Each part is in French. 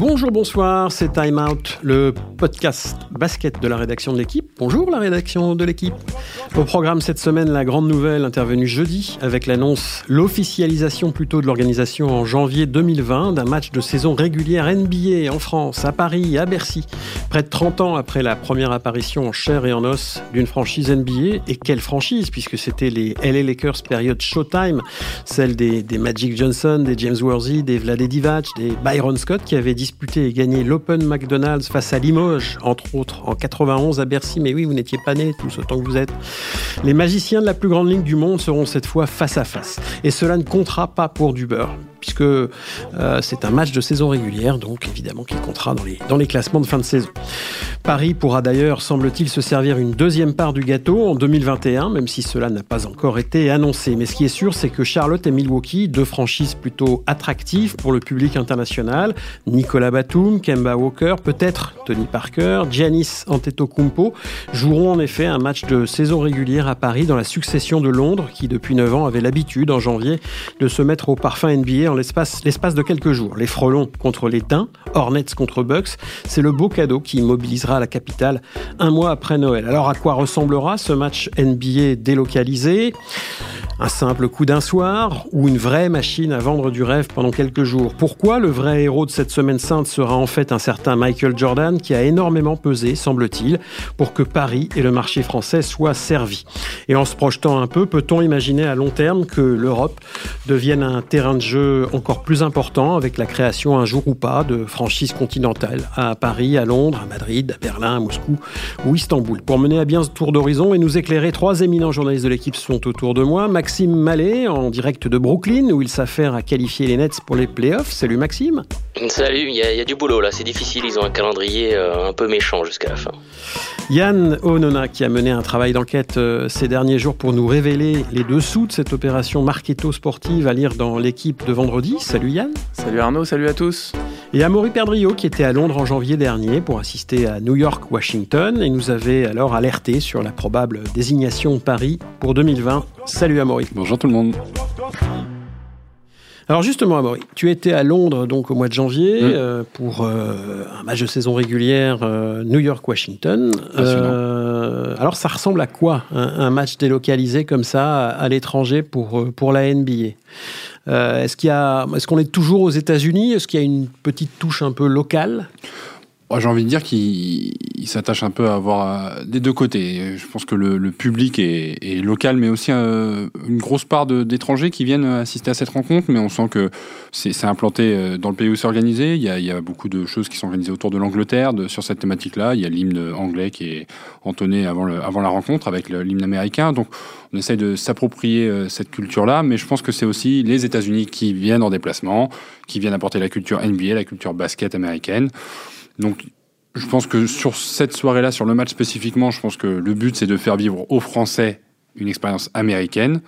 Bonjour, bonsoir, c'est Time Out, le podcast basket de la rédaction de l'équipe. Bonjour la rédaction de l'équipe. Au programme cette semaine, la grande nouvelle intervenue jeudi avec l'annonce, l'officialisation plutôt de l'organisation en janvier 2020 d'un match de saison régulière NBA en France, à Paris, à Bercy, près de 30 ans après la première apparition en chair et en os d'une franchise NBA. Et quelle franchise, puisque c'était les LA Lakers période Showtime, celle des, Magic Johnson, des James Worthy, des Vlade Divac, des Byron Scott qui avaient et gagné l'Open McDonald's face à Limoges, entre autres en 91 à Bercy. Mais oui, vous n'étiez pas nés tous autant que vous êtes. Les magiciens de la plus grande ligue du monde seront cette fois face à face. Et cela ne comptera pas pour du puisque euh, c'est un match de saison régulière, donc évidemment qu'il comptera dans les, dans les classements de fin de saison. Paris pourra d'ailleurs, semble-t-il, se servir une deuxième part du gâteau en 2021, même si cela n'a pas encore été annoncé. Mais ce qui est sûr, c'est que Charlotte et Milwaukee, deux franchises plutôt attractives pour le public international, Nicolas Batum, Kemba Walker, peut-être Tony Parker, Giannis Antetokounmpo, joueront en effet un match de saison régulière à Paris dans la succession de Londres, qui depuis 9 ans avait l'habitude en janvier de se mettre au parfum NBA l'espace, de quelques jours. Les frelons contre les Hornets contre Bucks, c'est le beau cadeau qui mobilisera la capitale un mois après Noël. Alors à quoi ressemblera ce match NBA délocalisé? Un simple coup d'un soir ou une vraie machine à vendre du rêve pendant quelques jours. Pourquoi le vrai héros de cette semaine sainte sera en fait un certain Michael Jordan qui a énormément pesé, semble-t-il, pour que Paris et le marché français soient servis? Et en se projetant un peu, peut-on imaginer à long terme que l'Europe devienne un terrain de jeu encore plus important avec la création un jour ou pas de franchises continentales à Paris, à Londres, à Madrid, à Berlin, à Moscou ou Istanbul? Pour mener à bien ce tour d'horizon et nous éclairer, trois éminents journalistes de l'équipe sont autour de moi. Maxime Mallet en direct de Brooklyn où il s'affaire à qualifier les Nets pour les playoffs. Salut Maxime. Salut, il y, a du boulot là, c'est difficile, ils ont un calendrier euh, un peu méchant jusqu'à la fin. Yann Onona qui a mené un travail d'enquête euh, ces derniers jours pour nous révéler les dessous de cette opération Marketo sportive à lire dans l'équipe de vendredi. Salut Yann. Salut Arnaud, salut à tous. Et Amaury Perdrio qui était à Londres en janvier dernier pour assister à New York-Washington et nous avait alors alerté sur la probable désignation de Paris pour 2020. Salut Amaury. Bonjour tout le monde. Alors justement, Amaury, tu étais à Londres donc au mois de janvier mmh. euh, pour euh, un match de saison régulière euh, New York-Washington. alors ça ressemble à quoi un, match délocalisé comme ça à, l'étranger pour, pour la NBA Est-ce qu'il est-ce qu'on est toujours aux États-Unis? Est-ce qu'il y a une petite touche un peu locale? J'ai envie de dire qu'il s'attache un peu à avoir des deux côtés. Je pense que le, public est, local, mais aussi euh, une grosse part d'étrangers qui viennent assister à cette rencontre. Mais on sent que c'est implanté euh, dans le pays où c'est organisé. Il y, a, beaucoup de choses qui sont organisées autour de l'Angleterre sur cette thématique-là. Il y a l'hymne anglais qui est entonné avant, avant la rencontre avec l'hymne américain. Donc on essaye de s'approprier euh, cette culture-là, mais je pense que c'est aussi les États-Unis qui viennent en déplacement, qui viennent apporter la culture NBA, la culture basket américaine. Donc, je pense que sur cette soirée-là, sur le match spécifiquement, je pense que le but, c'est de faire vivre aux Français une expérience américaine.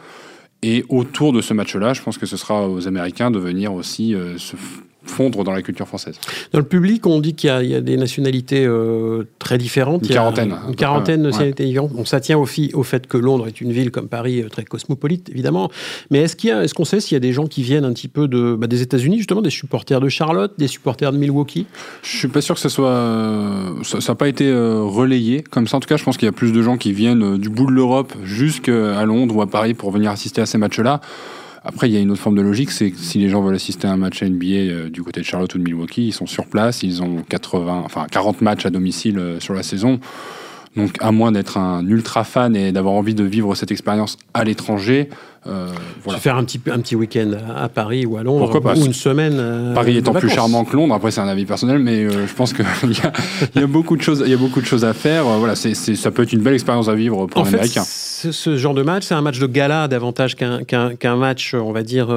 Et autour de ce match-là, je pense que ce sera aux Américains de venir aussi euh, se fondre dans la culture française. Dans le public, on dit qu'il y, a des nationalités euh, très différentes. Une quarantaine. Une quarantaine de nationalités différentes. ça tient au, au, fait que Londres est une ville comme Paris euh, très cosmopolite, évidemment. Mais est-ce qu'on sait s'il y a des gens qui viennent un petit peu de, bah, des États-Unis, justement, des supporters de Charlotte, des supporters de Milwaukee? Je suis pas sûr que ce soit, euh, ça n'a pas été relayé comme ça. En tout cas, je pense qu'il y a plus de gens qui viennent du bout de l'Europe jusqu'à Londres ou à Paris pour venir assister à ces matchs-là. Après, il y a une autre forme de logique, c'est que si les gens veulent assister à un match NBA euh, du côté de Charlotte ou de Milwaukee, ils sont sur place, ils ont 80, enfin 40 matchs à domicile euh, sur la saison. Donc, à moins d'être un ultra fan et d'avoir envie de vivre cette expérience à l'étranger, euh, voilà. Faire un petit, un petit week-end à Paris ou à Londres, Pourquoi pas, ou une semaine. Euh, Paris étant plus charmant que Londres, après c'est un avis personnel, mais euh, je pense qu'il y, y, a beaucoup de choses, il y a beaucoup de choses à faire. voilà, c'est, ça peut être une belle expérience à vivre pour en un fait, Américain. Ce genre de match, c'est un match de gala davantage qu'un, qu'un, match, on va dire,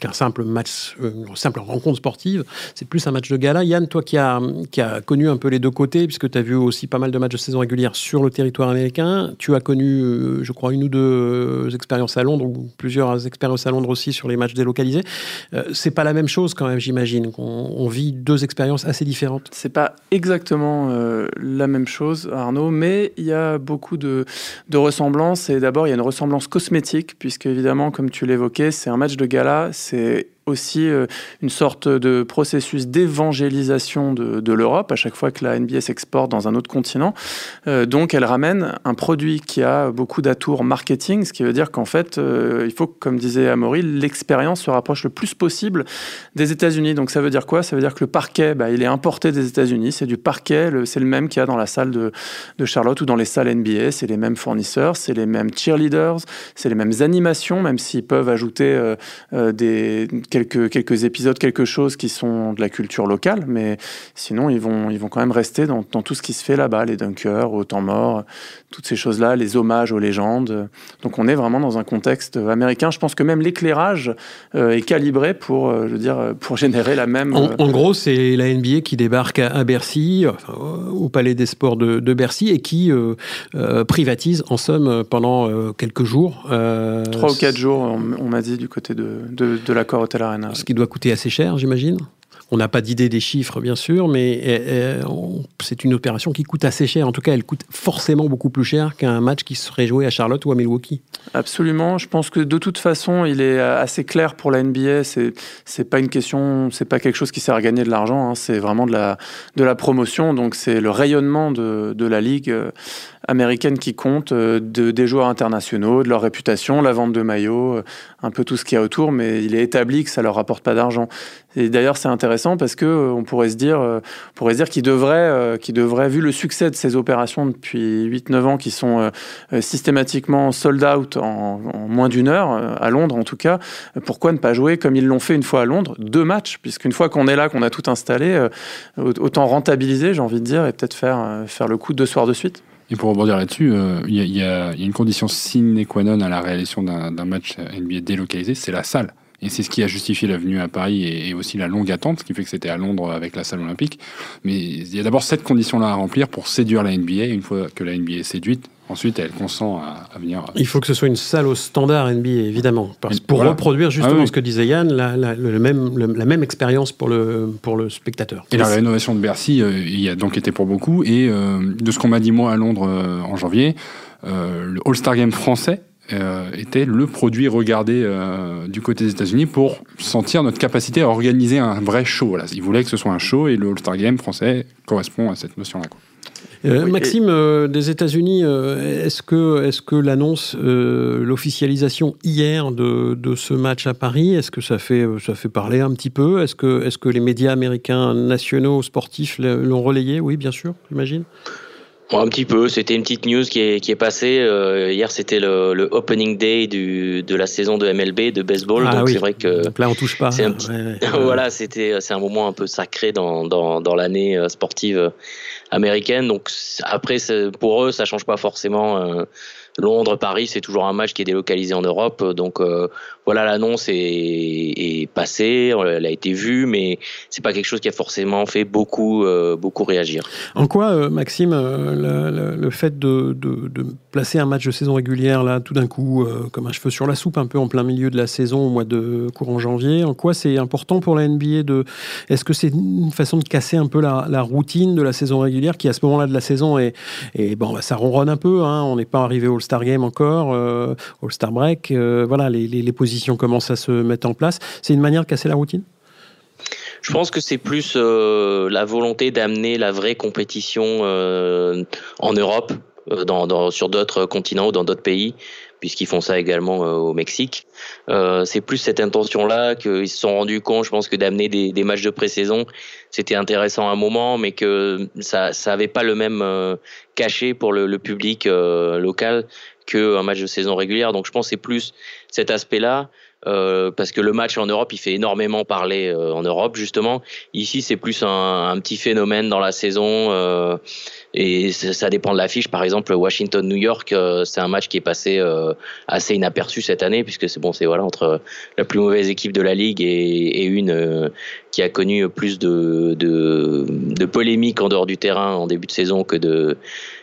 qu'un simple match, une simple rencontre sportive. C'est plus un match de gala. Yann, toi qui as, qui a connu un peu les deux côtés, puisque tu as vu aussi pas mal de matchs de saison régulière sur le territoire américain, tu as connu, je crois, une ou deux expériences à Londres plusieurs expériences à Londres aussi sur les matchs délocalisés. Euh, c'est pas la même chose quand même, j'imagine. On, vit deux expériences assez différentes. C'est pas exactement euh, la même chose, Arnaud, mais il y a beaucoup de, de ressemblances. Et d'abord, il y a une ressemblance cosmétique, puisque évidemment, comme tu l'évoquais, c'est un match de gala. C'est aussi euh, une sorte de processus d'évangélisation de, l'Europe à chaque fois que la NBA s'exporte dans un autre continent. Euh, donc elle ramène un produit qui a beaucoup d'atours marketing, ce qui veut dire qu'en fait, euh, il faut, comme disait Amaury, l'expérience se rapproche le plus possible des États-Unis. Donc ça veut dire quoi? Ça veut dire que le parquet, bah, il est importé des États-Unis. C'est du parquet, c'est le même qu'il y a dans la salle de Charlotte ou dans les salles NBA. C'est les mêmes fournisseurs, c'est les mêmes cheerleaders, c'est les mêmes animations, même s'ils peuvent ajouter des quelques, quelques épisodes, quelque chose qui sont de la culture locale, mais sinon, ils vont, ils vont quand même rester dans, dans tout ce qui se fait là-bas, les dunkers, au temps mort, toutes ces choses-là, les hommages aux légendes. Donc on est vraiment dans un contexte américain. Je pense que même l'éclairage euh, est calibré pour, euh, je veux dire, pour générer la même. En, en gros, c'est la NBA qui débarque à, Bercy, enfin, au Palais des Sports de, de Bercy, et qui euh, euh, privatise, en somme, pendant euh, quelques jours. Trois ou quatre jours, on, on m'a dit, du côté de, de, de l'accord Hotel Ce qui doit coûter assez cher, j'imagine on n'a pas d'idée des chiffres, bien sûr, mais euh, c'est une opération qui coûte assez cher. En tout cas, elle coûte forcément beaucoup plus cher qu'un match qui serait joué à Charlotte ou à Milwaukee. Absolument. Je pense que de toute façon, il est assez clair pour la NBA. C'est c'est pas une question, c'est pas quelque chose qui sert à gagner de l'argent. Hein. C'est vraiment de la de la promotion. Donc c'est le rayonnement de, de la ligue euh, américaine qui compte, euh, de, des joueurs internationaux, de leur réputation, la vente de maillots, un peu tout ce qu'il y a autour. Mais il est établi que ça leur rapporte pas d'argent. Et d'ailleurs, c'est intéressant parce que euh, on pourrait se dire, euh, on pourrait se dire qu'il devrait, euh, qu'il devrait, vu le succès de ces opérations depuis 8-9 ans, qui sont systématiquement sold out en, moins d'une heure, à Londres en tout cas, pourquoi ne pas jouer comme ils l'ont fait une fois à Londres, deux matchs, puisqu'une fois qu'on est là, qu'on a tout installé, autant rentabiliser, j'ai envie de dire, et peut-être faire, faire le coup deux soirs de suite. Et pour rebondir là-dessus, il y, y, a une condition sine qua non à la réalisation d'un match NBA délocalisé, c'est la salle. Et c'est ce qui a justifié la venue à Paris et, et, aussi la longue attente, ce qui fait que c'était à Londres avec la salle olympique. Mais il y a d'abord cette condition-là à remplir pour séduire la NBA. Une fois que la NBA est séduite, ensuite elle consent à, à, venir. Il faut que ce soit une salle au standard NBA, évidemment. Parce, pour voilà. reproduire justement ah oui. ce que disait Yann, la, la, le même, le, la même expérience pour le, pour le spectateur. Et la rénovation de Bercy, euh, il y a donc été pour beaucoup. Et euh, de ce qu'on m'a dit moi à Londres euh, en janvier, euh, le All-Star Game français euh, était le produit regardé euh, du côté des États-Unis pour sentir notre capacité à organiser un vrai show. Voilà. Ils voulaient que ce soit un show et le All-Star Game français correspond à cette notion-là. Euh, oui, Maxime, et... euh, des États-Unis, euh, est-ce que, est que l'annonce, euh, l'officialisation hier de, de, ce match à Paris, est-ce que ça fait, ça fait parler un petit peu? Est-ce que, est que les médias américains nationaux sportifs l'ont relayé? Oui, bien sûr, j'imagine. Bon, un petit peu, c'était une petite news qui est, qui est passée. Euh, hier, c'était le, le, opening day du, de la saison de MLB, de baseball. Ah, donc oui. c'est vrai que. Donc là, on touche pas. C'est un petit... ouais, ouais. voilà, c'était, c'est un moment un peu sacré dans, dans, dans l'année euh, sportive américaine. Donc après, pour eux, ça change pas forcément. Euh, Londres, Paris, c'est toujours un match qui est délocalisé en Europe. Donc euh, voilà, l'annonce est, passée, elle a été vue, mais c'est pas quelque chose qui a forcément fait beaucoup, euh, beaucoup réagir. En quoi, euh, Maxime, le, fait de, placer un match de saison régulière là, tout d'un coup, comme un cheveu sur la soupe, un peu en plein milieu de la saison au mois de courant janvier, en quoi c'est important pour la NBA de Est-ce que c'est une façon de casser un peu la, routine de la saison régulière qui à ce moment-là de la saison bon, bah, ça ronronne un peu. Hein, on n'est pas arrivé au All-Star Game encore, euh, All-Star Break. Euh, voilà, les, les, positions commencent à se mettre en place. C'est une manière de casser la routine? Je pense que c'est plus euh, la volonté d'amener la vraie compétition en Europe, dans, sur d'autres continents ou dans d'autres pays, puisqu'ils font ça également au Mexique. c'est plus cette intention-là qu'ils se sont rendus compte, je pense, que d'amener des, matchs de pré-saison, c'était intéressant à un moment, mais que ça n'avait pas le même cachet pour le, le public local qu'un match de saison régulière. Donc je pense que c'est plus cet aspect-là. Euh, parce que le match en Europe, il fait énormément parler euh, en Europe justement. Ici, c'est plus un, un, petit phénomène dans la saison euh, et ça dépend de l'affiche. Par exemple, Washington-New York, c'est un match qui est passé assez inaperçu cette année puisque c'est bon, c'est voilà entre la plus mauvaise équipe de la ligue et, et une qui a connu plus de, de, de polémiques en dehors du terrain en début de saison que de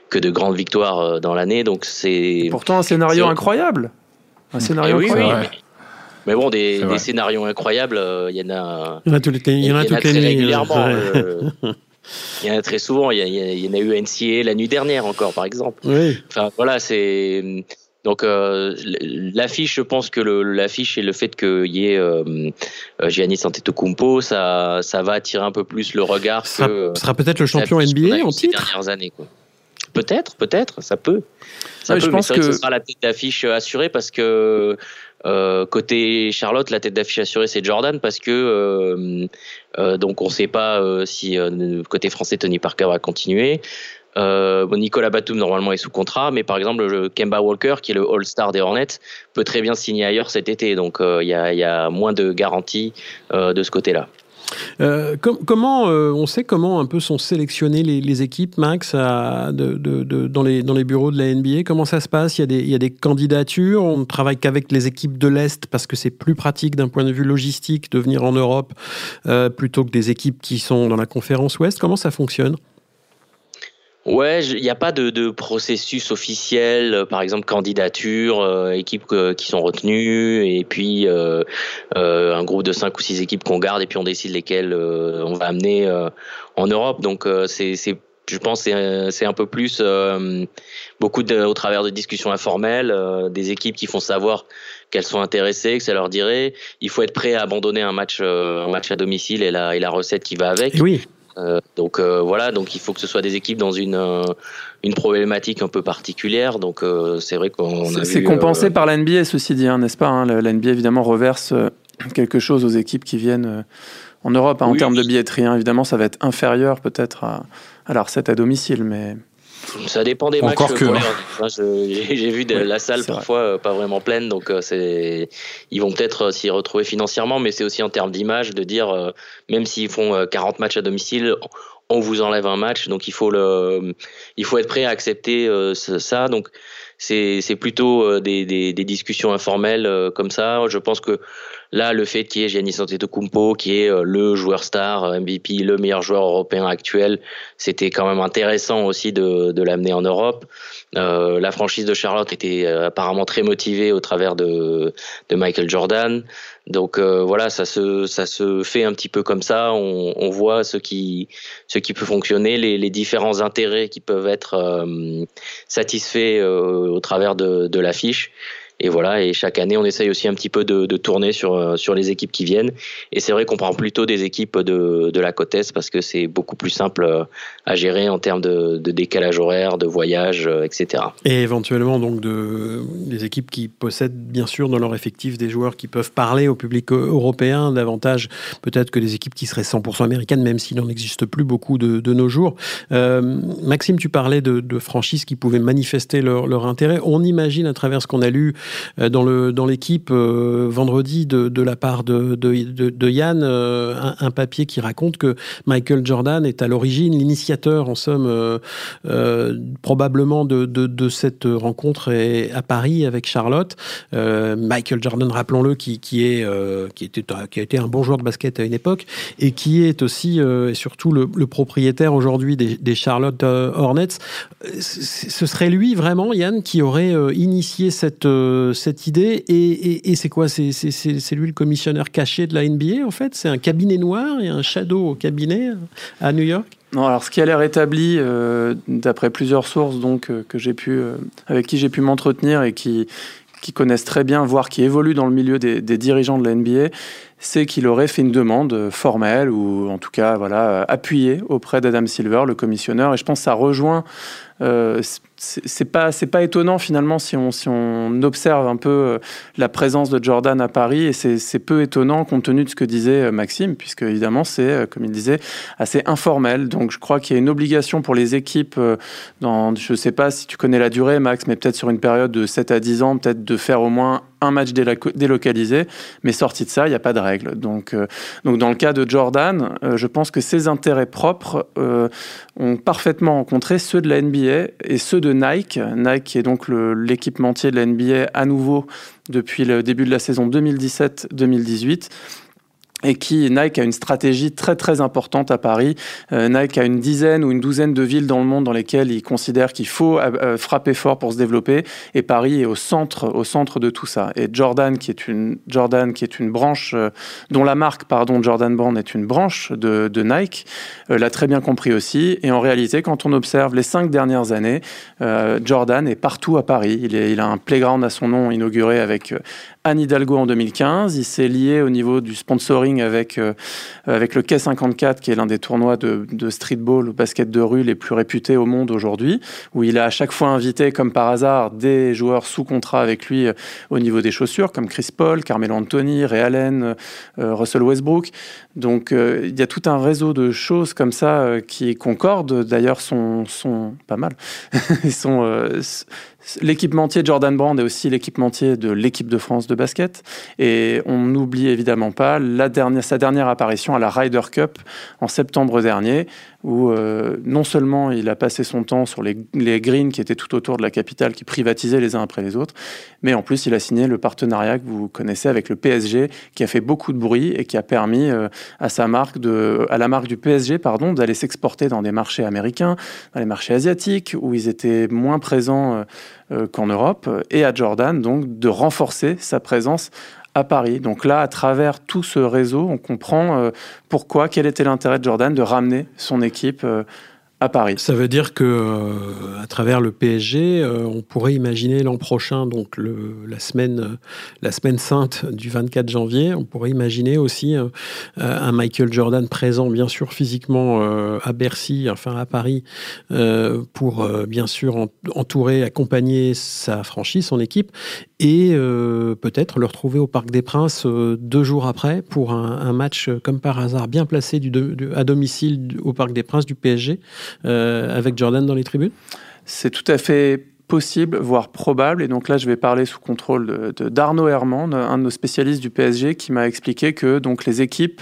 que de grandes victoires dans l'année. Donc c'est pourtant un scénario incroyable. Un scénario oui, incroyable. Oui, mais bon, des, des scénarios incroyables, il y en a. Il y en a, toutes les, il y en a, toutes très régulièrement. Euh, il y en a très souvent. Il y, a, il y en a eu NCA la nuit dernière encore, par exemple. Oui. Enfin voilà, c'est Donc l'affiche, je pense que l'affiche et le fait qu'il y ait Giannis Antetokounmpo, ça, ça va attirer un peu plus le regard. Ça sera peut-être le champion NBA en titre. Ces dernières années, quoi. Peut-être, peut-être, ça peut. Ça peut, je pense que... ce sera la tête d'affiche assurée parce que euh, côté Charlotte, la tête d'affiche assurée c'est Jordan parce que euh, euh, donc on ne sait pas si côté français Tony Parker va continuer. Nicolas Batum normalement est sous contrat, mais par exemple le Kemba Walker qui est le All-Star des Hornets peut très bien signer ailleurs cet été, donc il y a, y, a, moins de garanties de ce côté-là. Euh, comment euh, on sait comment un peu sont sélectionnées les, équipes, Max, dans, les, bureaux de la NBA Comment ça se passe? Il y, a des, il y a des candidatures? On ne travaille qu'avec les équipes de l'Est parce que c'est plus pratique d'un point de vue logistique de venir en Europe euh, plutôt que des équipes qui sont dans la conférence Ouest? Comment ça fonctionne? Ouais, il n'y a pas de, de, processus officiel, euh, par exemple candidature, euh, équipes qui sont retenues, et puis euh, euh, un groupe de cinq ou six équipes qu'on garde, et puis on décide lesquelles on va amener en Europe. Donc c'est, je pense, c'est, c'est un peu plus beaucoup de, au travers de discussions informelles, des équipes qui font savoir qu'elles sont intéressées, que ça leur dirait. Il faut être prêt à abandonner un match, un match à domicile et la, et la recette qui va avec. Oui. Euh, donc euh, voilà, donc il faut que ce soit des équipes dans une euh, une problématique un peu particulière. Donc c'est vrai qu'on c'est compensé par la NBA, ceci dit, hein, n'est-ce pas hein, La NBA évidemment reverse quelque chose aux équipes qui viennent en Europe. Hein, en termes de billetterie, évidemment, ça va être inférieur peut-être à, à la recette à domicile, mais ça dépend des matchs. Que... J'ai vu de la salle parfois euh, pas vraiment pleine, donc euh, c'est ils vont peut-être euh, s'y retrouver financièrement, mais c'est aussi en termes d'image de dire même s'ils font 40 matchs à domicile, on vous enlève un match, donc il faut le, il faut être prêt à accepter ça. Donc c'est plutôt des, des, des, discussions informelles comme ça. Je pense que Là, le fait qu'il y ait Giannis Antetokounmpo, qui est euh, le joueur star, euh, MVP, le meilleur joueur européen actuel, c'était quand même intéressant aussi de, de l'amener en Europe. Euh, la franchise de Charlotte était euh, apparemment très motivée au travers de, de Michael Jordan. Donc euh, voilà, ça se, ça se fait un petit peu comme ça. On, on voit ce qui, ce qui peut fonctionner, les, les différents intérêts qui peuvent être satisfaits au travers de, de l'affiche et voilà, et chaque année, on essaye aussi un petit peu de, tourner sur, euh, sur les équipes qui viennent. Et c'est vrai qu'on prend plutôt des équipes de, de la côte Est parce que c'est beaucoup plus simple euh, à gérer en termes de, décalage horaire, de voyage, euh, etc. Et éventuellement, donc, de, des équipes qui possèdent bien sûr dans leur effectif des joueurs qui peuvent parler au public européen davantage peut-être que des équipes qui seraient 100% américaines, même s'il n'en existe plus beaucoup de, de nos jours. Maxime, tu parlais de, de, franchises qui pouvaient manifester leur, leur intérêt. On imagine à travers ce qu'on a lu dans le dans l'équipe euh, vendredi de, de, la part de, de, Yann euh, un, papier qui raconte que Michael Jordan est à l'origine l'initiateur en somme probablement de, de, cette rencontre à Paris avec Charlotte. Michael Jordan, rappelons-le, qui, qui est qui était qui a été un bon joueur de basket à une époque et qui est aussi et surtout le, le propriétaire aujourd'hui des, des, Charlotte Hornets. Ce serait lui vraiment, Yann, qui aurait initié cette cette idée. Et, c'est quoi? C'est lui le commissionnaire caché de la NBA, en fait? C'est un cabinet noir et un shadow au cabinet à New York? Non, alors ce qui a l'air établi, euh, d'après plusieurs sources donc euh, que j'ai pu, euh, avec qui j'ai pu m'entretenir et qui, connaissent très bien, voire qui évoluent dans le milieu des, dirigeants de la NBA, c'est qu'il aurait fait une demande formelle ou en tout cas voilà appuyée auprès d'Adam Silver, le commissionneur. Et je pense que ça rejoint c'est pas c'est pas étonnant finalement si on si on observe un peu euh, la présence de Jordan à Paris. Et c'est peu étonnant compte tenu de ce que disait euh, Maxime puisque évidemment c'est comme il disait assez informel. Donc je crois qu'il y a une obligation pour les équipes dans je sais pas si tu connais la durée Max mais peut-être sur une période de 7 à 10 ans peut-être de faire au moins un match délocalisé, mais sorti de ça, il n'y a pas de règle. Donc, donc dans le cas de Jordan, je pense que ses intérêts propres ont parfaitement rencontré ceux de la NBA et ceux de Nike. Nike est donc l'équipementier de la NBA à nouveau depuis le début de la saison 2017-2018 et qui Nike a une stratégie très très importante à Paris. Euh, Nike a une dizaine ou une douzaine de villes dans le monde dans lesquelles il considère qu'il faut euh, euh, frapper fort pour se développer et Paris est au centre au centre de tout ça. Et Jordan qui est une Jordan qui est une branche dont la marque pardon Jordan Brand est une branche de, Nike l'a très bien compris aussi et en réalité quand on observe les cinq dernières années Jordan est partout à Paris. Il a un playground à son nom inauguré avec Anne Hidalgo en 2015. Il s'est lié au niveau du sponsoring avec, euh, avec le K54, qui est l'un des tournois de, streetball ou basket de rue les plus réputés au monde aujourd'hui, où il a à chaque fois invité, comme par hasard, des joueurs sous contrat avec lui euh, au niveau des chaussures, comme Chris Paul, Carmelo Anthony, Ray Allen, euh, Russell Westbrook. Donc il y a tout un réseau de choses comme ça qui concordent, d'ailleurs sont, sont pas mal. Ils sont L'équipementier Jordan Brand est aussi l'équipementier de l'équipe de France de basket. Et on n'oublie évidemment pas sa dernière apparition à la Ryder Cup en septembre dernier, où euh, non seulement il a passé son temps sur les, greens qui étaient tout autour de la capitale, qui privatisaient les uns après les autres, mais en plus il a signé le partenariat que vous connaissez avec le PSG, qui a fait beaucoup de bruit et qui a permis euh, à sa marque à la marque du PSG, pardon, d'aller s'exporter dans des marchés américains, dans les marchés asiatiques, où ils étaient moins présents euh, qu'en Europe, et à Jordan donc de renforcer sa présence à Paris. Donc là, à travers tout ce réseau, on comprend euh, pourquoi, quel était l'intérêt de Jordan de ramener son équipe euh, à Paris. Ça veut dire que euh, à travers le PSG, euh, on pourrait imaginer l'an prochain, donc le, la semaine, euh, la semaine sainte du 24 janvier, on pourrait imaginer aussi un Michael Jordan présent, bien sûr physiquement à Bercy, enfin à Paris, pour bien sûr entourer, accompagner sa franchise, son équipe, et peut-être le retrouver au Parc des Princes deux jours après pour un, un, match comme par hasard bien placé du, à domicile au Parc des Princes du PSG. Euh, avec Jordan dans les tribunes C'est tout à fait possible, voire probable. Et donc là, je vais parler sous contrôle de, d'Arnaud Herman, un de nos spécialistes du PSG, qui m'a expliqué que donc les équipes,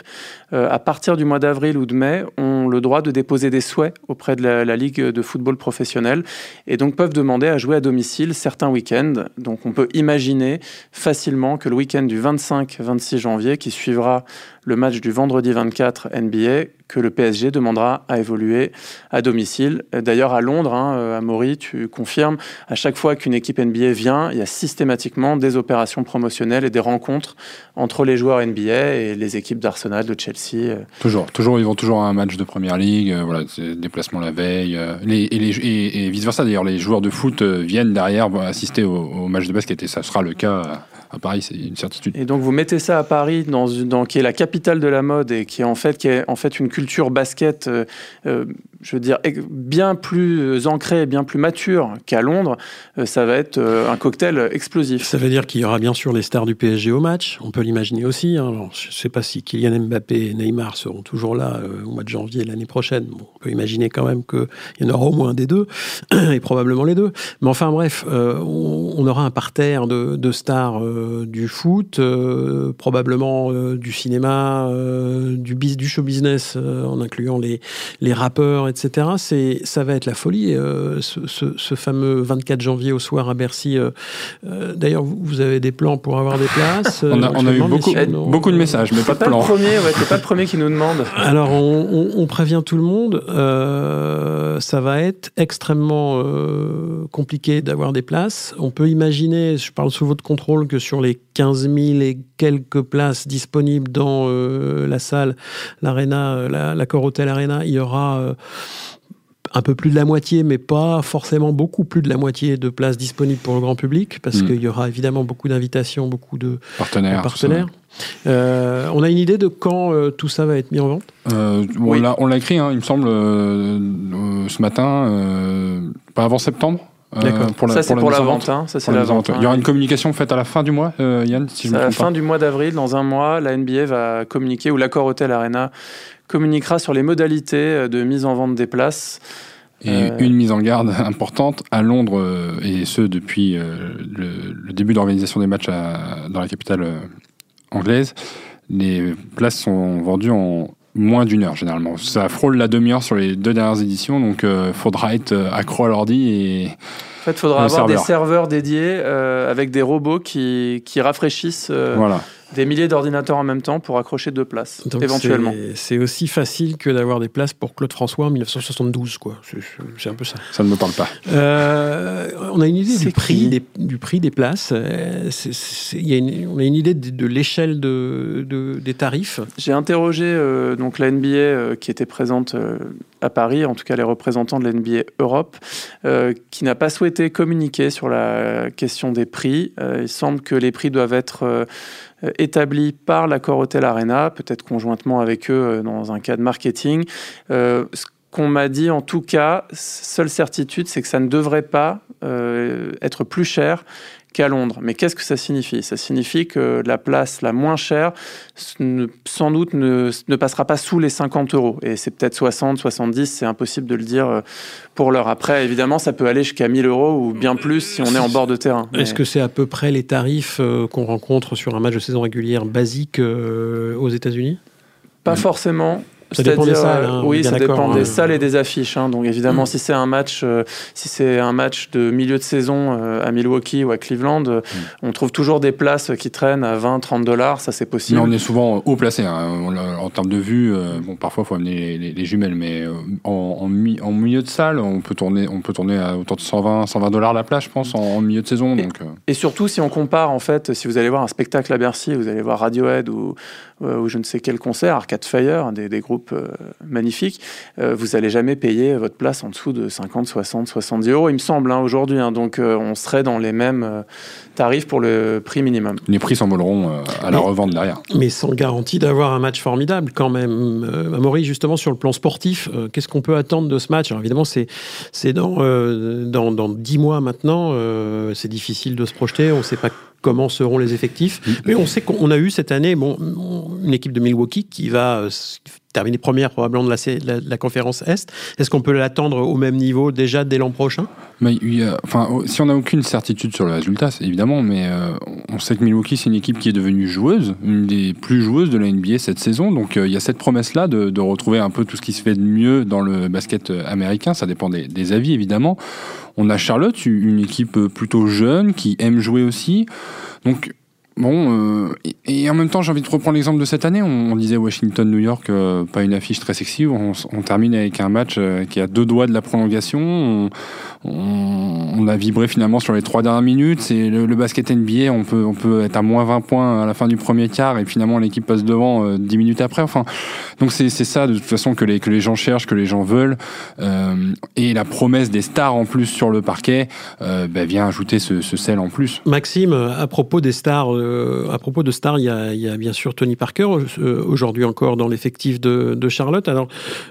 euh, à partir du mois d'avril ou de mai, ont le droit de déposer des souhaits auprès de la, Ligue de football professionnel et donc peuvent demander à jouer à domicile certains week-ends. Donc on peut imaginer facilement que le week-end du 25-26 janvier, qui suivra le match du vendredi 24 NBA, que le PSG demandera à évoluer à domicile. D'ailleurs, à Londres, hein, à Maury, tu confirmes, à chaque fois qu'une équipe NBA vient, il y a systématiquement des opérations promotionnelles et des rencontres entre les joueurs NBA et les équipes d'Arsenal, de Chelsea. Toujours, toujours, ils vont toujours à un match de première ligue, euh, voilà, déplacement la veille, euh, et, vice versa. D'ailleurs, les joueurs de foot euh, viennent derrière assister au, au match de basket et ça sera le cas à Paris, c'est une certitude. Et donc vous mettez ça à Paris, dans, dans, qui est la capitale de la mode et qui est en fait, qui est en fait une culture basket, euh, euh, je veux dire, bien plus ancrée, bien plus mature qu'à Londres. Euh, ça va être un cocktail explosif. Ça veut dire qu'il y aura bien sûr les stars du PSG au match. On peut l'imaginer aussi. Hein. Alors, je ne sais pas si Kylian Mbappé et Neymar seront toujours là au mois de janvier l'année prochaine. on peut imaginer quand même qu'il y en aura au moins des deux et probablement les deux. Mais enfin bref, on, on, aura un parterre de, de stars euh, du foot, euh, probablement euh, du cinéma, du, du show business, en incluant les, les rappeurs, etc. C'est, ça va être la folie, ce, ce, fameux 24 janvier au soir à Bercy. D'ailleurs, vous avez des plans pour avoir des places On a, on a eu beaucoup, beaucoup de messages, mais pas de plans. premier, ouais, pas le premier qui nous demande. Alors, on, on, prévient tout le monde, ça va être extrêmement compliqué d'avoir des places. On peut imaginer, je parle sous votre contrôle, que sur les 15 000 et quelques places disponibles dans euh, la salle, l'Arena, euh, la, la Hotel Arena, il y aura euh, un peu plus de la moitié, mais pas forcément beaucoup plus de la moitié de places disponibles pour le grand public, parce mm. qu'il y aura évidemment beaucoup d'invitations, beaucoup de partenaires. partenaires. on a une idée de quand tout ça va être mis en vente? On l'a écrit, hein, il me semble, ce matin, pas avant septembre? Euh, D'accord. Pour ça, c'est pour, la vente. Hein. Ça, c'est la vente. Il y aura une communication faite à la fin du mois, euh, Yann, si je me À la fin du mois d'avril, dans un mois, la NBA va communiquer, ou l'accord Hotel Arena communiquera sur les modalités euh, de mise en vente des places. Et une mise en garde importante à Londres, et ce depuis le, début d'organisation des matchs dans la capitale anglaise, les places sont vendues en moins d'une heure généralement. Ça frôle la demi-heure sur les deux dernières éditions, donc euh, faudra être euh, accro à l'ordi et. En fait, faudra avoir des serveurs dédiés euh, avec des robots qui, qui rafraîchissent. voilà. Des milliers d'ordinateurs en même temps pour accrocher deux places, éventuellement. C'est aussi facile que d'avoir des places pour Claude François en 1972, quoi. C'est un peu ça. Ça ne me parle pas. Euh, on a une idée du prix, des, du prix des places. Euh, y a une, on a une idée de, l'échelle de, des tarifs. J'ai interrogé euh, donc la NBA qui était présente à Paris, en tout cas les représentants de la NBA Europe, qui n'a pas souhaité communiquer sur la question des prix. il semble que les prix doivent être euh, établi par l'accord Hotel Arena, peut-être conjointement avec eux euh, dans un cas de marketing. Euh, ce qu'on m'a dit en tout cas, seule certitude, c'est que ça ne devrait pas être plus cher qu'à Londres. Mais qu'est-ce que ça signifie? Ça signifie que la place la moins chère, sans doute, ne, ne passera pas sous les 50 euros. Et c'est peut-être 60, 70, c'est impossible de le dire euh, pour l'heure. Après, évidemment, ça peut aller jusqu'à 1000 euros ou bien plus si on est en bord de terrain. Est-ce que c'est à peu près les tarifs euh, qu'on rencontre sur un match de saison régulière basique euh, aux États-Unis? Pas forcément. Ça dépend des salles. Hein, oui, ça dépend des hein. salles et des affiches. Hein. Donc évidemment, mm. si c'est un match, euh, si c'est un match de milieu de saison euh, à Milwaukee ou à Cleveland, euh, mm. on trouve toujours des places qui traînent à 20, 30 dollars. Ça, c'est possible. Mais on est souvent haut placé en termes de vue. bon, parfois, il faut amener les, jumelles, mais en, en, milieu de salle, on peut tourner, on peut tourner à autour de 120, 120 dollars la place, je pense, en, milieu de saison. Et, donc, et surtout, si on compare, en fait, si vous allez voir un spectacle à Bercy, vous allez voir Radiohead ou, ou je ne sais quel concert, Arcade Fire, des, des groupes magnifique, euh, vous n'allez jamais payer votre place en dessous de 50, 60, 70 euros, il me semble, hein, aujourd'hui. Hein. donc euh, on serait dans les mêmes euh, tarifs pour le prix minimum. Les prix s'envoleront à la revente derrière. Mais sans garantie d'avoir un match formidable quand même. Amaury, justement, sur le plan sportif, qu'est-ce qu'on peut attendre de ce match? Alors évidemment, c'est dans, dans, dans 10 mois maintenant, c'est difficile de se projeter, on ne sait pas comment seront les effectifs. Mais on sait qu'on a eu cette année bon, une équipe de Milwaukee qui va terminer première probablement de la, conférence Est. Est-ce qu'on peut l'attendre au même niveau déjà dès l'an prochain? Mais, enfin, oh, Si on n'a aucune certitude sur le résultat, évidemment, mais euh, on sait que Milwaukee, c'est une équipe qui est devenue joueuse, une des plus joueuses de la NBA cette saison. Donc euh, il y a cette promesse-là de, de, retrouver un peu tout ce qui se fait de mieux dans le basket euh, américain. Ça dépend des, des avis, évidemment. On a Charlotte, une équipe plutôt jeune, qui aime jouer aussi. Donc Bon, euh, et, en même temps, j'ai envie de reprendre l'exemple de cette année. On, disait Washington-New York, euh, pas une affiche très sexy. On, termine avec un match euh, qui a deux doigts de la prolongation. On, a vibré finalement sur les trois dernières minutes. C'est le, basket NBA, on peut, on peut être à moins 20 points à la fin du premier quart et finalement l'équipe passe devant 10 minutes après. Enfin, donc c'est ça de toute façon que les, que les gens cherchent, que les gens veulent. et la promesse des stars en plus sur le parquet bah, vient ajouter ce, ce sel en plus. Maxime, à propos des stars euh, à propos de Star, il y, a, bien sûr Tony Parker, euh, aujourd'hui encore dans l'effectif de, Charlotte. Alors,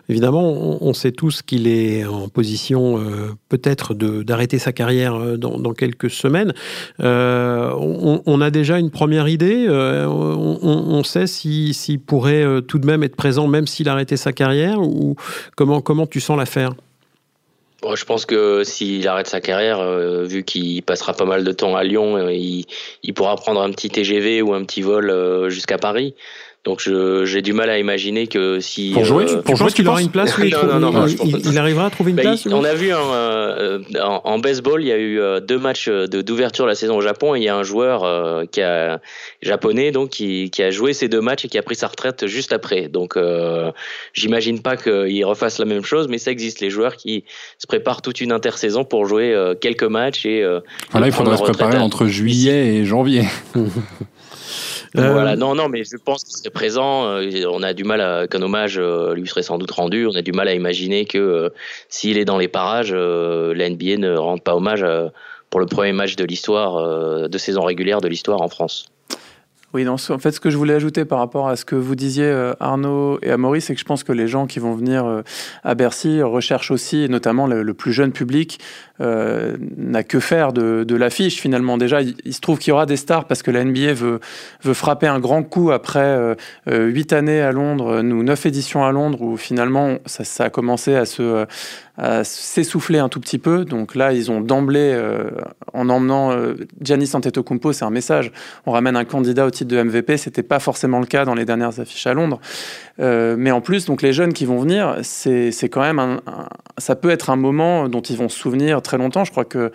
évidemment, on, sait tous qu'il est en position euh, peut-être d'arrêter sa carrière dans, quelques semaines. On, a déjà une première idée. On, sait s'il pourrait tout de même être présent, même s'il arrêtait sa carrière, ou comment, comment tu sens l'affaire? Je pense que s'il arrête sa carrière, euh, vu qu'il passera pas mal de temps à Lyon, euh, il, il, pourra prendre un petit TGV ou un petit vol euh, jusqu'à Paris. Donc j'ai du mal à imaginer que si pour jouer, euh, pour jouer, qu'il aura une place, oui, non, non, non, il, arrivera à trouver une bah, place. on a vu euh, en, baseball, il y a eu euh, deux matchs d'ouverture de la saison au Japon et il y a un joueur qui a japonais donc qui, qui, a joué ces deux matchs et qui a pris sa retraite juste après. Donc j'imagine pas qu'il refasse la même chose, mais ça existe les joueurs qui se préparent toute une intersaison pour jouer quelques matchs et. voilà, il faudrait se préparer entre juillet et janvier. Euh, voilà, non, non, mais je pense qu'il serait présent. Euh, on a du mal à qu'un hommage euh, lui serait sans doute rendu. On a du mal à imaginer que s'il est dans les parages, la NBA ne rende pas hommage pour le premier match de l'histoire de saison régulière de l'histoire en France. Oui, en fait, ce que je voulais ajouter par rapport à ce que vous disiez, Arnaud et Amaury, c'est que je pense que les gens qui vont venir à Bercy recherchent aussi, et notamment le, plus jeune public, euh, n'a que faire de, l'affiche finalement. Déjà, il, se trouve qu'il y aura des stars parce que la NBA veut, frapper un grand coup après euh, euh, huit années à Londres, ou neuf éditions à Londres, où finalement ça, a commencé à s'essouffler un tout petit peu. Donc là, ils ont d'emblée, en emmenant Giannis Antetokounmpo, c'est un message. On ramène un candidat au titre de MVP. C'était pas forcément le cas dans les dernières affiches à Londres. Euh, mais en plus, donc les jeunes qui vont venir, c'est quand même un, ça peut être un moment dont ils vont se souvenir très longtemps. Je crois que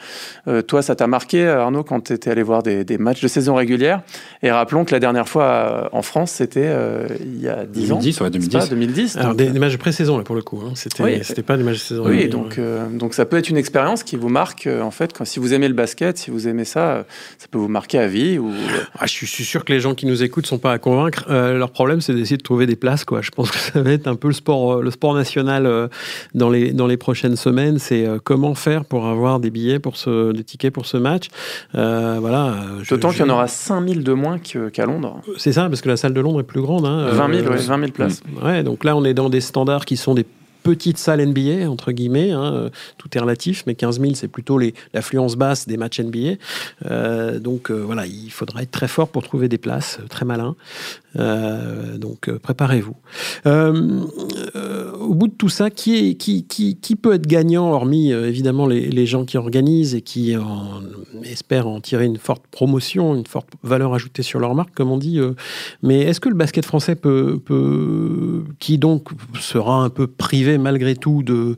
euh, toi, ça t'a marqué, Arnaud, quand tu étais allé voir des, des, matchs de saison régulière. Et rappelons que la dernière fois euh, en France, c'était il y a 10 ans. 2010, ouais, 2010. Pas, 2010 Alors, des, matchs de pré-saison, là, pour le coup. Hein. C'était c'était pas des matchs de saison Oui, donc, donc ça peut être une expérience qui vous marque, en fait, quand, si vous aimez le basket, si vous aimez ça, ça peut vous marquer à vie. Ou... Ah, je suis sûr que les gens qui nous écoutent sont pas à convaincre. leur problème, c'est d'essayer de trouver des places. Quoi. Je pense que ça va être un peu le sport, le sport national euh, dans les, dans les prochaines semaines. C'est euh, comment faire pour avoir des billets, pour ce, des tickets pour ce match? Euh, voilà. D'autant qu'il y en aura 5000 de moins qu'à Londres. C'est ça, parce que la salle de Londres est plus grande. Hein. 20 000, 20 000 places. Ouais, donc là, on est dans des standards qui sont des petite salle NBA, entre guillemets, hein, euh, tout est relatif, mais 15 000, c'est plutôt l'affluence basse des matchs NBA. Euh, donc euh, voilà, il faudra être très fort pour trouver des places, très malin. donc préparez-vous. Au bout de tout ça, qui, peut être gagnant, hormis évidemment les, gens qui organisent et qui en, espèrent en tirer une forte promotion, une forte valeur ajoutée sur leur marque, comme on dit. mais est-ce que le basket français peut, peut, qui donc sera un peu privé malgré tout de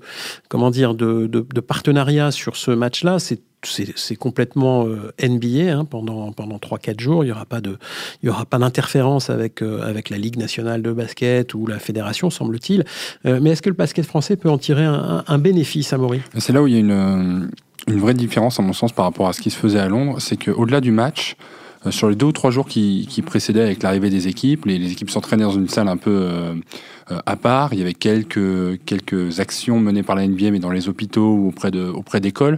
comment dire de, de, partenariat sur ce match-là. C'est c'est complètement euh, NBA hein, pendant pendant trois quatre jours. Il y aura pas d'interférence avec euh, avec la Ligue nationale de basket ou la fédération semble-t-il. Euh, mais est-ce que le basket français peut en tirer un, bénéfice, Amaury? C'est là où il y a une une vraie différence, en mon sens, par rapport à ce qui se faisait à Londres, c'est qu'au-delà du match, sur les deux ou trois jours qui, qui précédaient avec l'arrivée des équipes, les, les équipes s'entraînaient dans une salle un peu euh, à part. Il y avait quelques, quelques actions menées par la NBA, mais dans les hôpitaux ou auprès, de, auprès d'écoles.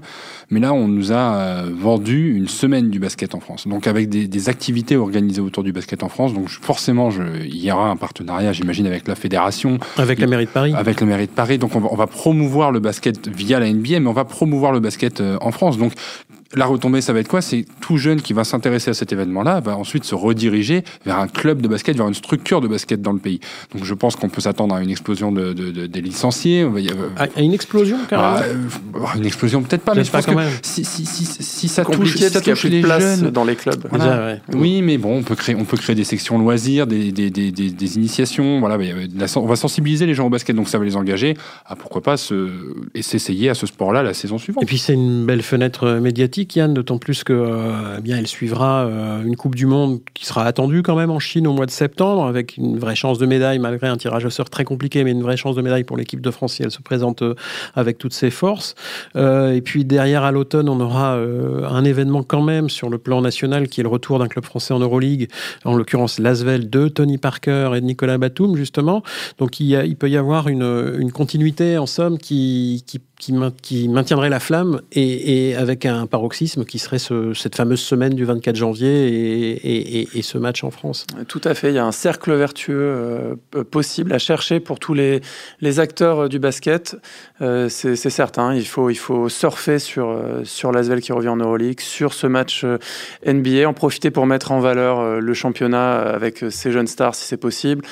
Mais là, on nous a euh, vendu une semaine du basket en France. Donc avec des, des activités organisées autour du basket en France. Donc forcément, je, il y aura un partenariat, j'imagine, avec la fédération. Avec la mairie de Paris. Avec la mairie de Paris. Donc on va, on va promouvoir le basket via la NBA, mais on va promouvoir le basket euh, en France. Donc la retombée, ça va être quoi? C'est tout jeune qui va s'intéresser à cet événement-là, va ensuite se rediriger vers un club de basket, vers une structure de basket dans le pays. Donc je pense qu'on peut s'attendre à une explosion de, des licenciés. À une explosion, carrément? ah, Une explosion, peut-être pas, mais je pense que si, si, si, si, ça touche, si ça touche les jeunes dans les clubs. Oui, mais bon, on peut créer, on peut créer des sections loisirs, des, des, des, des initiations. Voilà, on va sensibiliser les gens au basket, donc ça va les engager à pourquoi pas se, et s'essayer à ce sport-là la saison suivante. Et puis c'est une belle fenêtre médiatique Yann, d'autant plus que euh, eh bien, elle suivra euh, une Coupe du Monde qui sera attendue quand même en Chine au mois de septembre, avec une vraie chance de médaille, malgré un tirage au sort très compliqué, mais une vraie chance de médaille pour l'équipe de France si elle se présente euh, avec toutes ses forces. et puis derrière, à l'automne, on aura un événement quand même sur le plan national, qui est le retour d'un club français en Euroleague, en l'occurrence Lasvel de Tony Parker et de Nicolas Batum, justement. Donc il, il peut y avoir une, une continuité, en somme, qui, qui qui, maintiendrait la flamme et, avec un paroxysme qui serait ce, cette fameuse semaine du 24 janvier et, ce match en France. Tout à fait, il y a un cercle vertueux euh, possible à chercher pour tous les, acteurs du basket. Euh, c'est certain, il faut, surfer sur, euh, sur qui revient en Euroleague, sur ce match euh, NBA, en profiter pour mettre en valeur le championnat avec ces jeunes stars si c'est possible.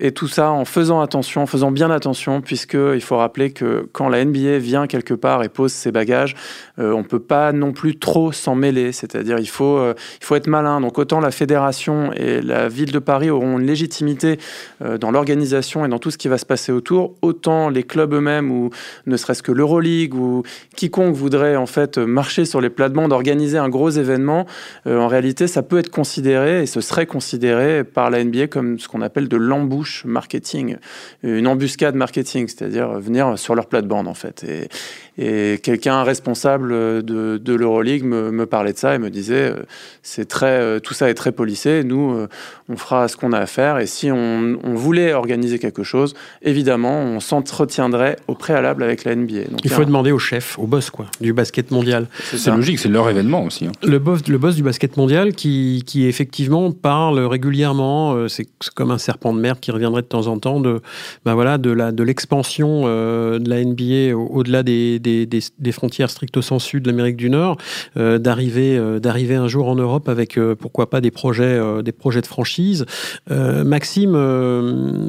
Et tout ça en faisant attention, en faisant bien attention, puisqu'il faut rappeler que quand la NBA vient quelque part et pose ses bagages, euh, on ne peut pas non plus trop s'en mêler. C'est-à-dire il faut, euh, faut être malin. Donc autant la fédération et la ville de Paris auront une légitimité euh, dans l'organisation et dans tout ce qui va se passer autour, autant les clubs eux-mêmes, ou ne serait-ce que l'Euroleague, ou quiconque voudrait en fait marcher sur les plates-bandes, organiser un gros événement, en réalité ça peut être considéré, et ce serait considéré par la NBA comme ce qu'on appelle de l'embouche marketing, une embuscade marketing, c'est-à-dire venir sur leur plate-bande en fait. Et, et quelqu'un responsable de, de l'Euroleague me, me, parlait de ça et me disait euh, c'est très, euh, tout ça est très policé. Nous, euh, on fera ce qu'on a à faire. Et si on, on, voulait organiser quelque chose, évidemment, on s'entretiendrait au préalable avec la NBA. Donc, il faut demander au chef, au boss quoi, du basket mondial. C'est logique, c'est leur événement aussi. Hein. Le, boss, le boss du basket mondial qui, qui effectivement parle régulièrement, c'est comme un serpent de mer qui reviendrait de temps en temps de, ben voilà, de la de l'expansion euh, de la NBA au-delà des, des, des, frontières stricto sensu de l'Amérique du Nord, euh, d'arriver euh, d'arriver un jour en Europe avec pourquoi pas des projets des projets de franchise. Maxime,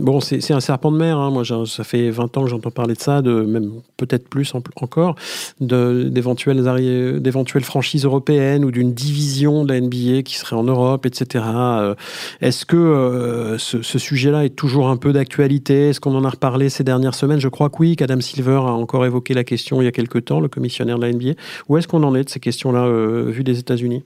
bon c'est un serpent de mer. Hein. moi ça fait 20 ans que j'entends parler de ça, de même peut-être plus encore d'éventuelles d'éventuelles franchises européennes ou d'une division de la NBA qui serait en Europe, etc. Est-ce que ce, ce sujet-là est toujours un peu d'actualité. Est-ce qu'on en a reparlé ces dernières semaines? Je crois que oui, qu'Adam Silver a encore évoqué la question il y a quelques temps, le commissionnaire de la NBA. Où est-ce qu'on en est de ces questions-là, euh, vues des États-Unis?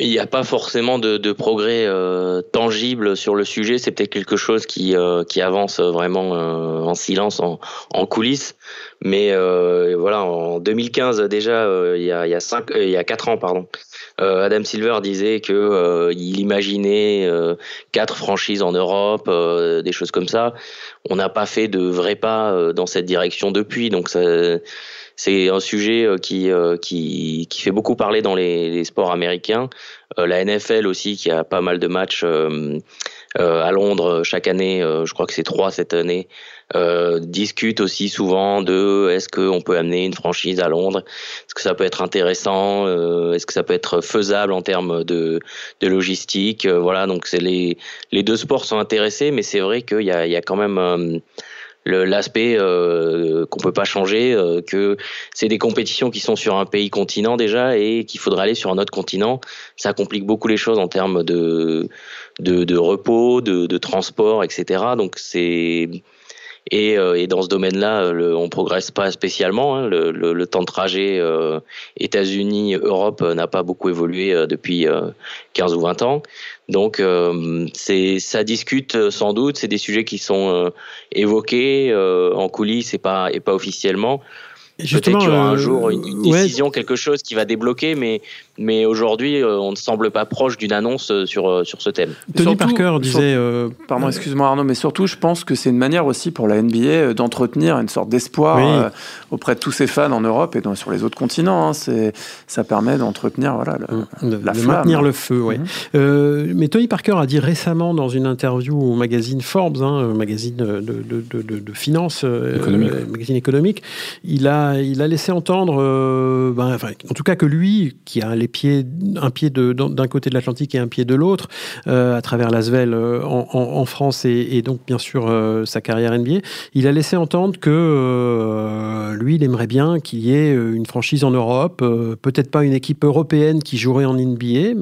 Il n'y a pas forcément de, de progrès euh, tangible sur le sujet. C'est peut-être quelque chose qui, euh, qui avance vraiment euh, en silence, en, en coulisses. Mais euh, voilà, en 2015 déjà, il y a il y a cinq, il y a quatre ans pardon, Adam Silver disait que il imaginait quatre franchises en Europe, des choses comme ça. On n'a pas fait de vrais pas dans cette direction depuis, donc ça c'est un sujet euh, qui, euh, qui, qui, fait beaucoup parler dans les, les sports américains. Euh, la NFL aussi, qui a pas mal de matchs à Londres chaque année, je crois que c'est trois cette année, discute aussi souvent de est-ce qu'on peut amener une franchise à Londres, est-ce que ça peut être intéressant, est-ce que ça peut être faisable en termes de, de logistique? voilà, donc c'est les, les deux sports sont intéressés, mais c'est vrai qu'il y a, il y a quand même l'aspect euh, qu'on peut pas changer, euh, que c'est des compétitions qui sont sur un pays continent déjà et qu'il faudrait aller sur un autre continent. Ça complique beaucoup les choses en termes de de, repos, de, transport, etc. Donc c'est et, euh, et, dans ce domaine-là, on progresse pas spécialement. Hein. Le, temps de trajet euh, États-Unis-Europe n'a pas beaucoup évolué depuis 15 ou 20 ans. Donc, c'est ça discute sans doute. C'est des sujets qui sont évoqués en coulisses et pas et pas officiellement. Peut-être qu'il y aura un jour une, décision, quelque chose qui va débloquer, mais mais aujourd'hui, euh, on ne semble pas proche d'une annonce euh, sur, euh, sur ce thème. Tony Parker disait. pardon, excuse-moi Arnaud, mais surtout, je pense que c'est une manière aussi pour la NBA d'entretenir une sorte d'espoir auprès de tous ses fans en Europe et sur les autres continents. Hein. C'est, ça permet d'entretenir voilà, le, de, la maintenir le feu. Ouais. Mhm. mais Tony Parker a dit récemment dans une interview au magazine Forbes, hein, magazine de, de, de, de finance, magazine économique, il a, il a laissé entendre, ben, enfin, en tout cas que lui, qui a les pieds, un pied d'un côté de l'Atlantique et un pied de l'autre, euh, à travers l'Asvel euh, en, France et, donc bien sûr euh, sa carrière NBA. Il a laissé entendre que lui, il aimerait bien qu'il y ait une franchise en Europe, peut-être pas une équipe européenne qui jouerait en NBA,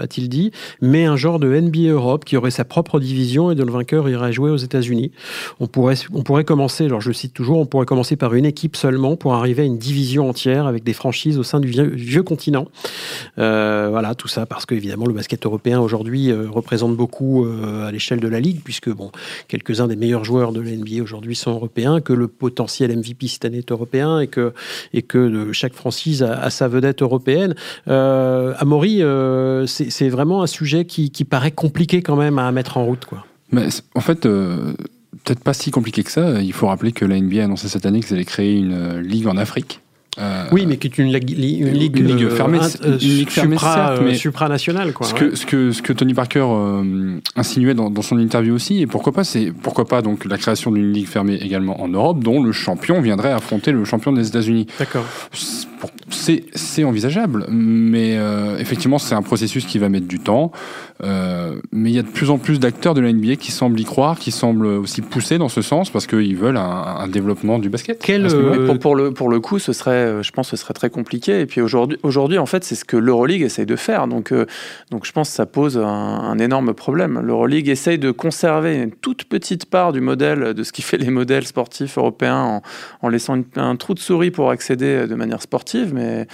a-t-il dit, mais un genre de NBA Europe qui aurait sa propre division et dont le vainqueur irait jouer aux États-Unis. On pourrait, on pourrait commencer, alors je cite toujours, on pourrait commencer par une équipe seulement pour arriver à une division entière avec des franchises au sein du vieux continent. Euh, voilà, tout ça parce que évidemment le basket européen aujourd'hui euh, représente beaucoup euh, à l'échelle de la ligue, puisque bon, quelques-uns des meilleurs joueurs de la NBA aujourd'hui sont européens, que le potentiel MVP cette année est européen et que, et que chaque franchise a, sa vedette européenne. Amaury, c'est vraiment un sujet qui, qui, paraît compliqué quand même à mettre en route. Quoi. Mais en fait, peut-être pas si compliqué que ça. Il faut rappeler que la NBA a annoncé cette année qu'ils allaient créer une ligue en Afrique. Euh, oui, mais qui est une, ligue, une ligue, fermée, une ligue fermée supra, certes, mais supranationale. Quoi, ce, que, ce, que, ce que Tony Parker euh, insinuait dans, dans, son interview aussi, et pourquoi pas, c'est pourquoi pas donc la création d'une ligue fermée également en Europe, dont le champion viendrait affronter le champion des États-Unis. D'accord. C'est envisageable, mais euh, effectivement, c'est un processus qui va mettre du temps. Euh, mais il y a de plus en plus d'acteurs de la NBA qui semblent y croire, qui semblent aussi pousser dans ce sens parce qu'ils veulent un, un, développement du basket. Quel, euh, pour, pour, le, pour le coup, ce serait, je pense, que ce serait très compliqué. Et puis aujourd'hui, aujourd'hui en fait, c'est ce que l'Euroleague essaye de faire. Donc, donc, je pense que ça pose un, un énorme problème. L'Euroleague essaye de conserver une toute petite part du modèle de ce qui fait les modèles sportifs européens en, en laissant un trou de souris pour accéder de manière sportive mais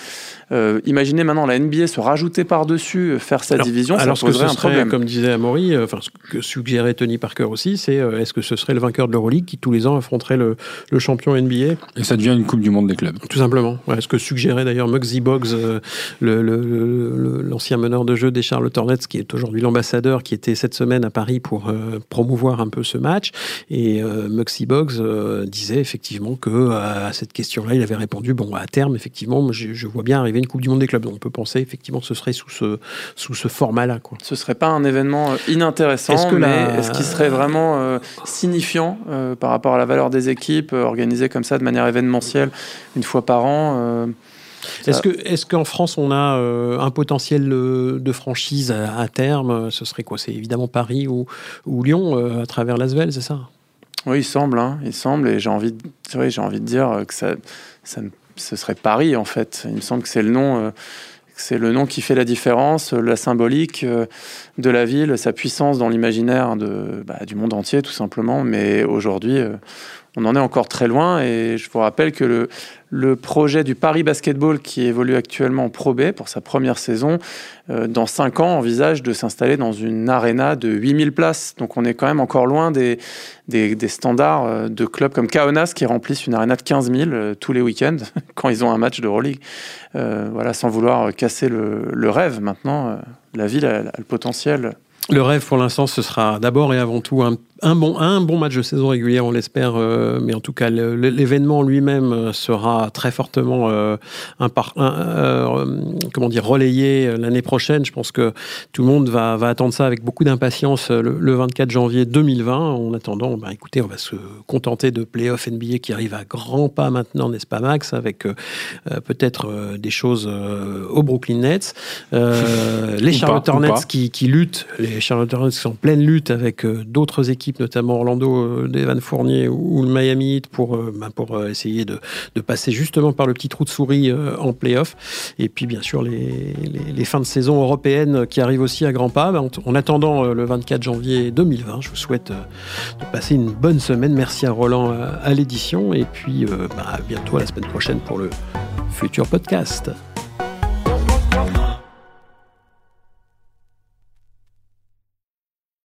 euh, imaginez maintenant la NBA se rajouter par-dessus, euh, faire sa division, alors ça poserait ce serait, un problème. Comme disait Amaury, euh, enfin, ce que suggérait Tony Parker aussi, c'est est-ce que ce serait le vainqueur de l'Euroleague qui tous les ans affronterait le, le, champion NBA Et ça devient une Coupe du Monde des clubs. Tout simplement. Ouais, ce que suggérait d'ailleurs Muggsy Boggs, l'ancien meneur de jeu des Charlotte Hornets, qui est aujourd'hui l'ambassadeur, qui était cette semaine à Paris pour promouvoir un peu ce match. Et Muggsy Boggs disait effectivement que à cette question-là, il avait répondu bon, à terme, effectivement, je je, vois bien arriver une Coupe du Monde des clubs. Donc on peut penser effectivement que ce serait sous ce, sous ce format-là. Quoi. Ce serait pas un événement inintéressant, est-ce que mais est-ce qu'il serait vraiment signifiant par rapport à la valeur des équipes, organisé comme ça de manière événementielle une fois par an est-ce que, est-ce qu'en France on a euh, un potentiel euh, de franchise à, terme? Ce serait quoi? C'est évidemment Paris ou, ou Lyon euh, à travers l'Asvel, c'est ça? Oui, il semble, hein, il semble, et j'ai envie, de, j'ai envie de dire que ça, ça, ce serait Paris en fait. Il me semble que c'est le nom. c'est le nom qui fait la différence, la symbolique de la ville, sa puissance dans l'imaginaire bah, du monde entier, tout simplement. Mais aujourd'hui, on en est encore très loin. Et je vous rappelle que le, projet du Paris Basketball, qui évolue actuellement en Pro B pour sa première saison, euh, dans 5 ans, envisage de s'installer dans une arena de 8000 places. Donc on est quand même encore loin des, standards euh, de clubs comme Kaunas qui remplissent une arena de 15 000 euh, tous les week-ends quand ils ont un match de Euroleague. voilà, sans vouloir casser le, rêve. Maintenant, la ville a le potentiel. Le rêve pour l'instant, ce sera d'abord et avant tout un un bon, un bon match de saison régulière, on l'espère, euh, mais en tout cas, l'événement lui-même euh, sera très fortement euh, un comment dire, relayé l'année prochaine. Je pense que tout le monde va, va attendre ça avec beaucoup d'impatience le, 24 janvier 2020. En attendant, bah, écoutez, on va se contenter de playoff NBA qui arrive à grands pas maintenant, n'est-ce pas, Max, avec peut-être des choses au Brooklyn Nets. les Charlotte Hornets qui, qui, luttent, les Charlotte Hornets qui sont en pleine lutte avec d'autres équipes notamment Orlando, euh, d'Evan Fournier ou, le Miami Heat, pour, euh, bah, pour euh, essayer de, de, passer justement par le petit trou de souris en playoff. Et puis, bien sûr, les, les, fins de saison européennes qui arrivent aussi à grands pas. Bah, en, attendant le 24 janvier 2020, je vous souhaite de passer une bonne semaine. Merci à Roland à l'édition. Et puis, bah, à bientôt la semaine prochaine pour le futur podcast.